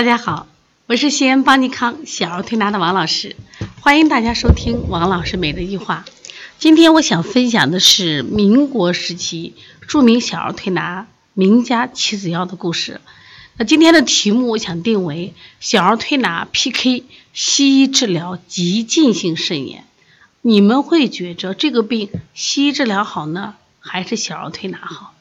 大家好，我是西安邦尼康小儿推拿的王老师，欢迎大家收听王老师每日一话。今天我想分享的是民国时期著名小儿推拿名家齐子耀的故事。那今天的题目我想定为小儿推拿 PK 西医治疗急进性肾炎。你们会觉着这个病西医治疗好呢，还是小儿推拿好？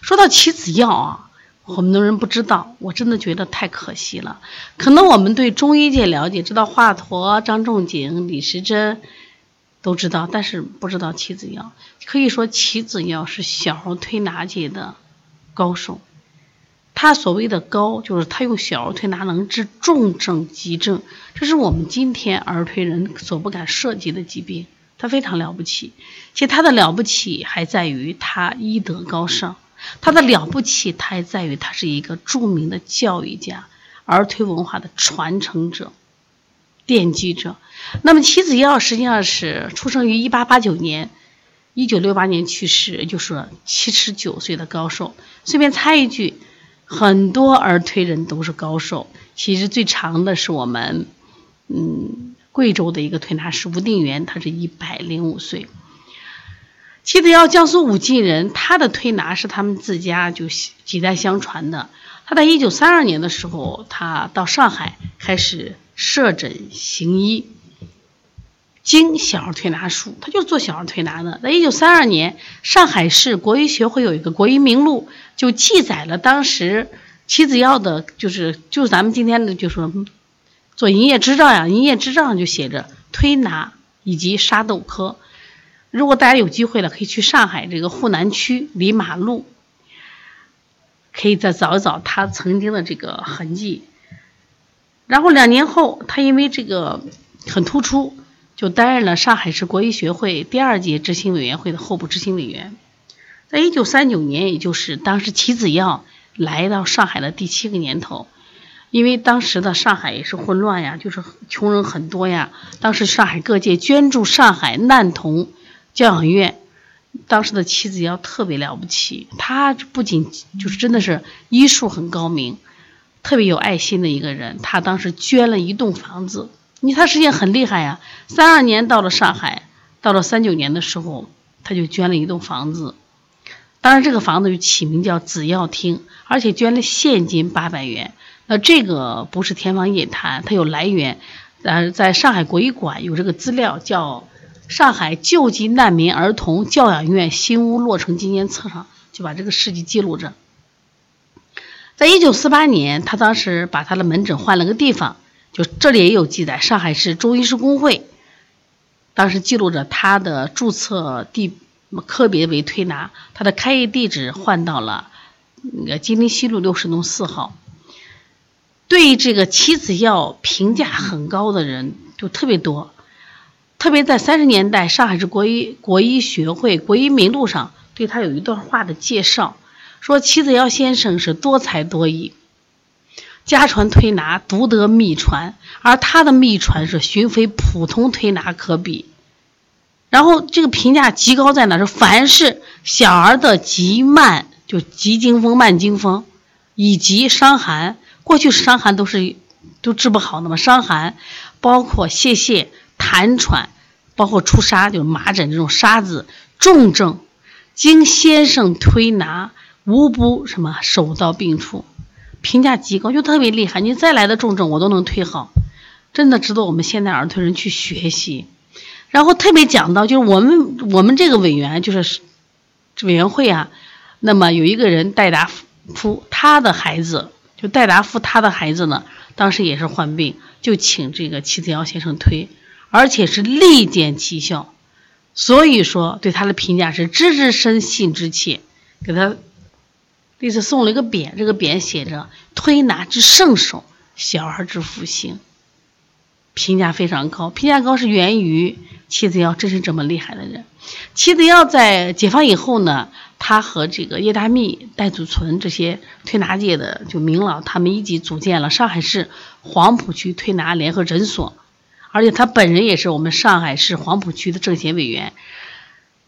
说到齐子耀啊。很多人不知道，我真的觉得太可惜了。可能我们对中医界了解，知道华佗、张仲景、李时珍都知道，但是不知道齐子尧。可以说，齐子尧是小儿推拿界的高手。他所谓的高，就是他用小儿推拿能治重症、急症，这是我们今天儿推人所不敢涉及的疾病。他非常了不起，其实他的了不起还在于他医德高尚。他的了不起，他还在于他是一个著名的教育家，儿推文化的传承者、奠基者。那么齐子尧实际上是出生于一八八九年，一九六八年去世，就是七十九岁的高寿。顺便插一句，很多儿推人都是高寿，其实最长的是我们，嗯，贵州的一个推拿师吴定元，他是一百零五岁。齐子尧，江苏武进人，他的推拿是他们自家就几代相传的。他在一九三二年的时候，他到上海开始设诊行医，经小儿推拿术，他就是做小儿推拿的。在一九三二年，上海市国医学会有一个国医名录，就记载了当时齐子尧的，就是就是咱们今天的就说做营业执照呀，营业执照上就写着推拿以及沙豆科。如果大家有机会了，可以去上海这个沪南区离马路，可以再找一找他曾经的这个痕迹。然后两年后，他因为这个很突出，就担任了上海市国医学会第二届执行委员会的候补执行委员。在一九三九年，也就是当时齐子尧来到上海的第七个年头，因为当时的上海也是混乱呀，就是穷人很多呀。当时上海各界捐助上海难童。教养院当时的妻子要特别了不起，他不仅就是真的是医术很高明，特别有爱心的一个人。他当时捐了一栋房子，你他实际上很厉害呀。三二年到了上海，到了三九年的时候，他就捐了一栋房子。当然这个房子就起名叫紫药厅，而且捐了现金八百元。那这个不是天方夜谭，它有来源。呃，在上海国医馆有这个资料叫。上海救济难民儿童教养院新屋落成纪念册上就把这个事迹记录着。在一九四八年，他当时把他的门诊换了个地方，就这里也有记载。上海市中医师工会当时记录着他的注册地科别为推拿，他的开业地址换到了那个金陵西路六十弄四号。对这个妻子要评价很高的人就特别多。特别在三十年代，上海市国医国医学会国医名录上对他有一段话的介绍，说齐子尧先生是多才多艺，家传推拿独得秘传，而他的秘传是寻非普通推拿可比。然后这个评价极高在哪？是凡是小儿的急慢，就急惊风、慢惊风，以及伤寒，过去伤寒都是都治不好的嘛，伤寒包括泄泻。痰喘，包括出痧，就是麻疹这种沙子重症，经先生推拿，无不什么手到病除，评价极高，就特别厉害。你再来的重症，我都能推好，真的值得我们现在儿推人去学习。然后特别讲到，就是我们我们这个委员就是委员会啊，那么有一个人戴达夫，他的孩子就戴达夫他的孩子呢，当时也是患病，就请这个齐子尧先生推。而且是立见奇效，所以说对他的评价是知之深，信之切，给他这次送了一个匾，这个匾写着“推拿之圣手，小儿之福星”，评价非常高。评价高是源于齐子尧真是这么厉害的人。齐子尧在解放以后呢，他和这个叶大密、戴祖存这些推拿界的就名老，他们一起组建了上海市黄浦区推拿联合诊所。而且他本人也是我们上海市黄浦区的政协委员。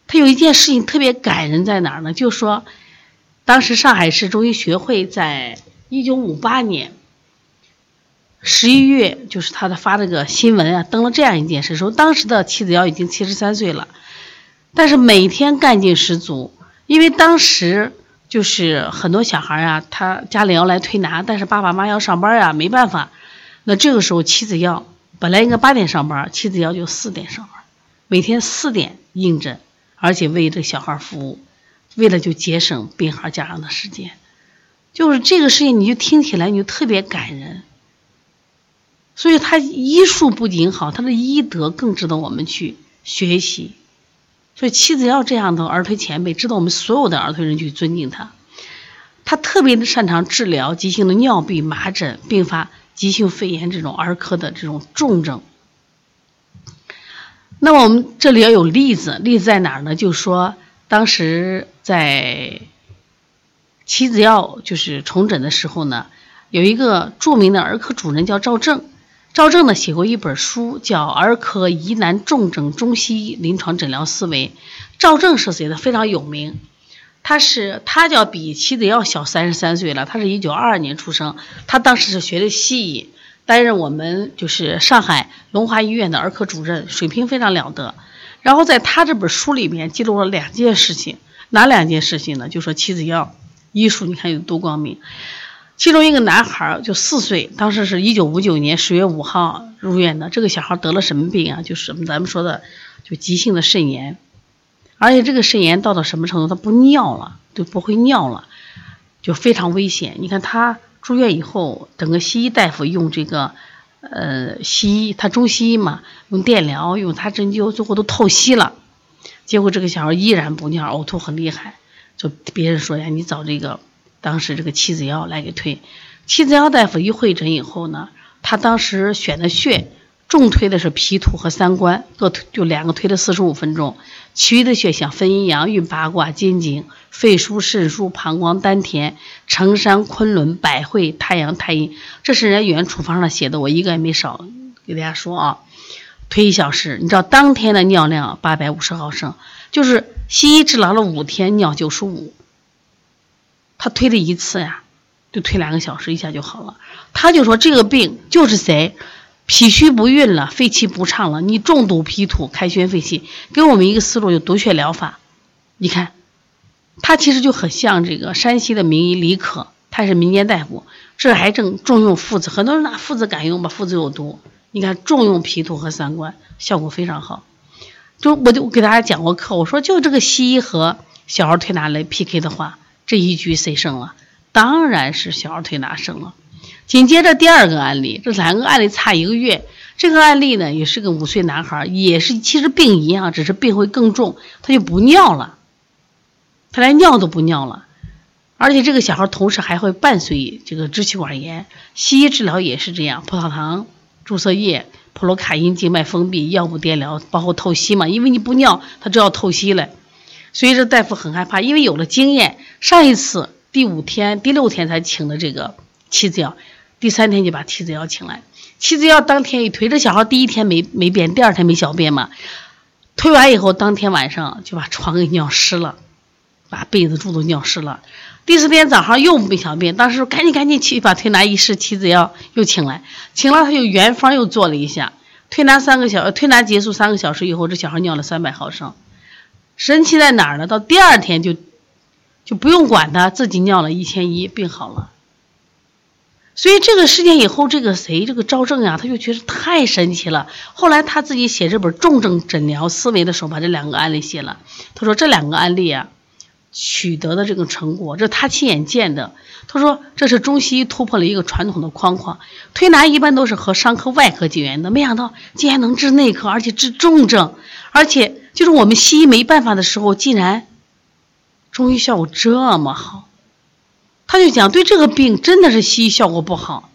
他有一件事情特别感人，在哪儿呢？就说当时上海市中医学会在一九五八年十一月就是他的发这个新闻啊，登了这样一件事，说当时的妻子要已经七十三岁了，但是每天干劲十足，因为当时就是很多小孩啊，他家里要来推拿，但是爸爸妈妈要上班呀，没办法。那这个时候妻子要本来应该八点上班，妻子要就四点上班，每天四点应诊，而且为这小孩服务，为了就节省病孩家长的时间。就是这个事情，你就听起来你就特别感人。所以他医术不仅好，他的医德更值得我们去学习。所以妻子要这样的儿推前辈，值得我们所有的儿推人去尊敬他。他特别的擅长治疗急性的尿闭、麻疹、并发急性肺炎这种儿科的这种重症。那么我们这里要有例子，例子在哪儿呢？就说当时在妻子要就是重诊的时候呢，有一个著名的儿科主任叫赵正。赵正呢写过一本书，叫《儿科疑难重症中西医临床诊疗思维》。赵正是谁呢非常有名，他是他叫比妻子要小三十三岁了，他是一九二二年出生，他当时是学的西医，担任我们就是上海龙华医院的儿科主任，水平非常了得。然后在他这本书里面记录了两件事情，哪两件事情呢？就说妻子要医术，你看有多光明。其中一个男孩就四岁，当时是一九五九年十月五号入院的。这个小孩得了什么病啊？就是咱们说的，就急性的肾炎，而且这个肾炎到了什么程度？他不尿了，就不会尿了，就非常危险。你看他住院以后，整个西医大夫用这个，呃，西医他中西医嘛，用电疗，用他针灸，最后都透析了。结果这个小孩依然不尿，呕吐很厉害。就别人说呀，你找这个。当时这个妻子要来给推，妻子要大夫一会诊以后呢，他当时选的穴重推的是脾土和三关，各推就两个推了四十五分钟，其余的穴像分阴阳、运八卦、肩经、肺腧、肾腧、膀胱、丹田、承山、昆仑、百会、太阳、太阴，这是人家原处方上写的，我一个也没少给大家说啊。推一小时，你知道当天的尿量八百五十毫升，就是西医治疗了五天，尿九十五。他推了一次呀，就推两个小时，一下就好了。他就说这个病就是谁，脾虚不运了，肺气不畅了，你重堵脾土，开宣肺气，给我们一个思路，就毒血疗法。你看，他其实就很像这个山西的名医李可，他是民间大夫，这还正重用附子，很多人拿附子敢用吧？附子有毒。你看重用脾土和三关，效果非常好。就我就给大家讲过课，我说就这个西医和小儿推拿来 PK 的话。这一局谁胜了？当然是小儿推拿胜了。紧接着第二个案例，这两个案例差一个月。这个案例呢，也是个五岁男孩，也是其实病一样，只是病会更重，他就不尿了，他连尿都不尿了。而且这个小孩同时还会伴随这个支气管炎。西医治疗也是这样，葡萄糖注射液、普罗卡因静脉封闭、药物电疗，包括透析嘛，因为你不尿，他就要透析了。所以这大夫很害怕，因为有了经验。上一次第五天、第六天才请的这个妻子药，第三天就把妻子药请来。妻子药当天一推，这小孩第一天没没便，第二天没小便嘛。推完以后，当天晚上就把床给尿湿了，把被子、褥都尿湿了。第四天早上又没小便，当时赶紧赶紧去把推拿医师妻子药又请来，请了他又原方又做了一下。推拿三个小，推拿结束三个小时以后，这小孩尿了三百毫升。神奇在哪儿呢？到第二天就就不用管他，自己尿了一千一，病好了。所以这个事件以后，这个谁，这个赵正呀，他就觉得太神奇了。后来他自己写这本《重症诊疗思维》的时候，把这两个案例写了。他说这两个案例啊，取得的这个成果，这是他亲眼见的。他说这是中西医突破了一个传统的框框，推拿一般都是和伤科外科结缘的，没想到竟然能治内科，而且治重症，而且。就是我们西医没办法的时候，竟然中医效果这么好，他就讲对这个病真的是西医效果不好，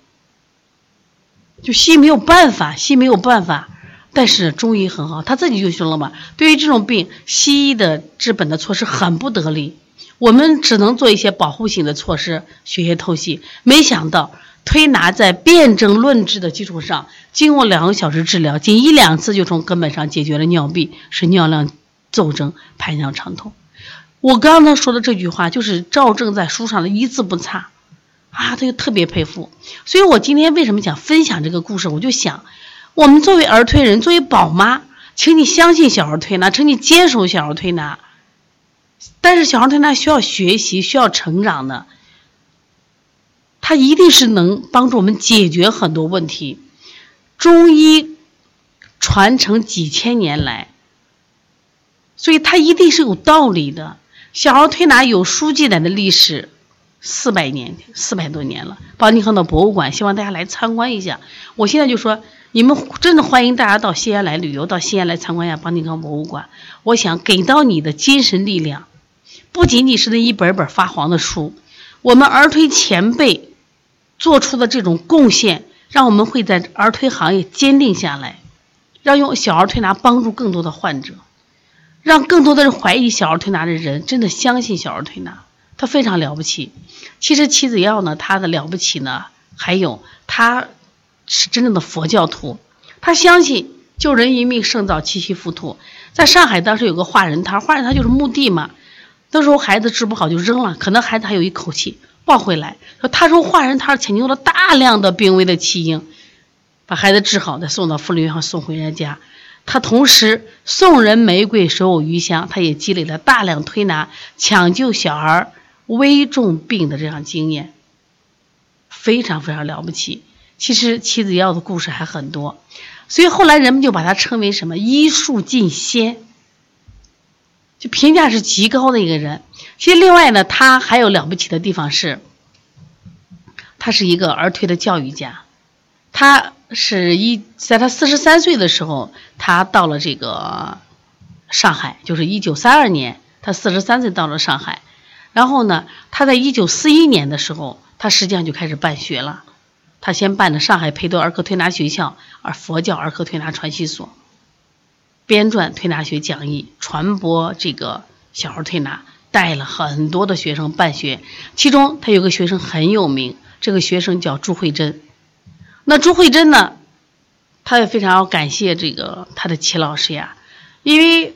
就西医没有办法，西医没有办法，但是中医很好，他自己就说了嘛，对于这种病，西医的治本的措施很不得力，我们只能做一些保护性的措施，血液透析，没想到。推拿在辨证论治的基础上，经过两个小时治疗，仅一两次就从根本上解决了尿闭，使尿量骤增，排尿畅通。我刚才说的这句话，就是赵正在书上的一字不差。啊，他就特别佩服。所以我今天为什么想分享这个故事？我就想，我们作为儿推人，作为宝妈，请你相信小儿推拿，请你坚守小儿推拿。但是小儿推拿需要学习，需要成长的，它一定是能帮助我们解决很多问题。中医传承几千年来，所以它一定是有道理的。小儿推拿有书记载的历史，四百年，四百多年了。邦尼康的博物馆，希望大家来参观一下。我现在就说，你们真的欢迎大家到西安来旅游，到西安来参观一下邦尼康博物馆。我想给到你的精神力量，不仅仅是那一本本发黄的书，我们儿推前辈做出的这种贡献，让我们会在儿推行业坚定下来，让用小儿推拿帮助更多的患者。让更多的人怀疑小儿推拿的人真的相信小儿推拿，他非常了不起。其实妻子药呢，他的了不起呢，还有他是真正的佛教徒，他相信救人一命胜造七级浮屠。在上海当时有个化人摊，化人摊就是墓地嘛，那时候孩子治不好就扔了，可能孩子还有一口气抱回来。他说化人摊请求了大量的病危的弃婴，把孩子治好，再送到福利院送回人家。他同时送人玫瑰，手有余香。他也积累了大量推拿抢救小儿危重病的这样经验，非常非常了不起。其实妻子要的故事还很多，所以后来人们就把他称为什么医术尽仙，就评价是极高的一个人。其实另外呢，他还有了不起的地方是，他是一个儿推的教育家，他。是一在他四十三岁的时候，他到了这个上海，就是一九三二年，他四十三岁到了上海。然后呢，他在一九四一年的时候，他实际上就开始办学了。他先办的上海培德儿科推拿学校，而佛教儿科推拿传习所，编撰推拿学讲义，传播这个小儿推拿，带了很多的学生办学。其中他有个学生很有名，这个学生叫朱慧珍。那朱慧珍呢？她也非常要感谢这个她的齐老师呀，因为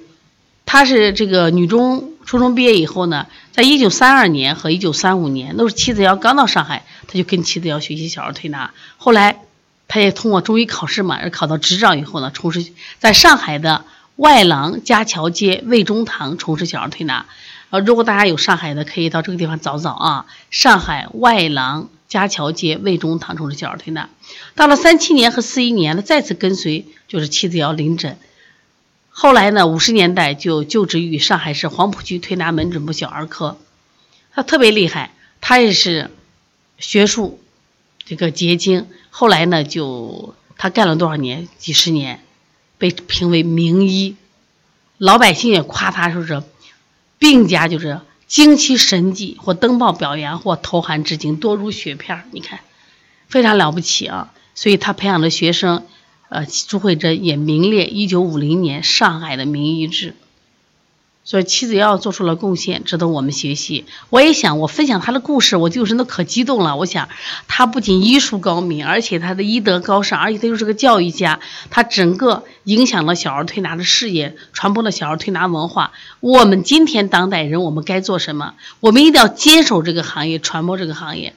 她是这个女中初中毕业以后呢，在一九三二年和一九三五年，都是妻子要刚到上海，她就跟妻子要学习小儿推拿。后来她也通过中医考试嘛，而考到执照以后呢，从事在上海的外廊家桥街魏中堂从事小儿推拿。呃，如果大家有上海的，可以到这个地方找找啊，上海外廊。家桥街魏中堂从事小儿推拿，到了三七年和四一年呢，再次跟随就是妻子要临诊。后来呢，五十年代就就职于上海市黄浦区推拿门诊部小儿科。他特别厉害，他也是学术这个结晶。后来呢，就他干了多少年？几十年，被评为名医，老百姓也夸他说是病家就是。惊奇神迹，或登报表扬，或投函致敬，多如雪片你看，非常了不起啊！所以他培养的学生，呃，朱慧珍也名列一九五零年上海的名医之。所以妻子要做出了贡献，值得我们学习。我也想，我分享他的故事，我就是那可激动了。我想，他不仅医术高明，而且他的医德高尚，而且他又是个教育家。他整个影响了小儿推拿的事业，传播了小儿推拿文化。我们今天当代人，我们该做什么？我们一定要坚守这个行业，传播这个行业。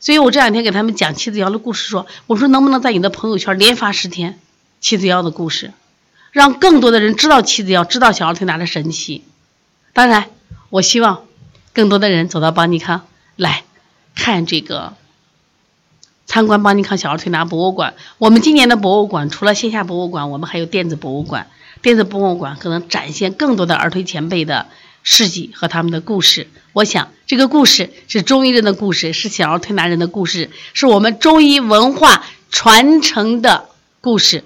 所以我这两天给他们讲妻子瑶的故事，说，我说能不能在你的朋友圈连发十天妻子瑶的故事？让更多的人知道妻子要知道小儿推拿的神奇。当然，我希望更多的人走到邦尼康来看这个参观邦尼康小儿推拿博物馆。我们今年的博物馆除了线下博物馆，我们还有电子博物馆。电子博物馆可能展现更多的儿推前辈的事迹和他们的故事。我想，这个故事是中医人的故事，是小儿推拿人的故事，是我们中医文化传承的故事。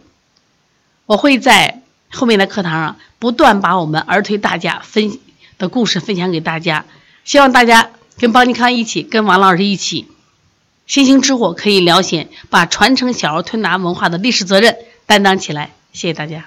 我会在后面的课堂上不断把我们儿推大家分的故事分享给大家，希望大家跟邦尼康一起，跟王老师一起，星星之火可以燎原，把传承小儿推拿文化的历史责任担当起来。谢谢大家。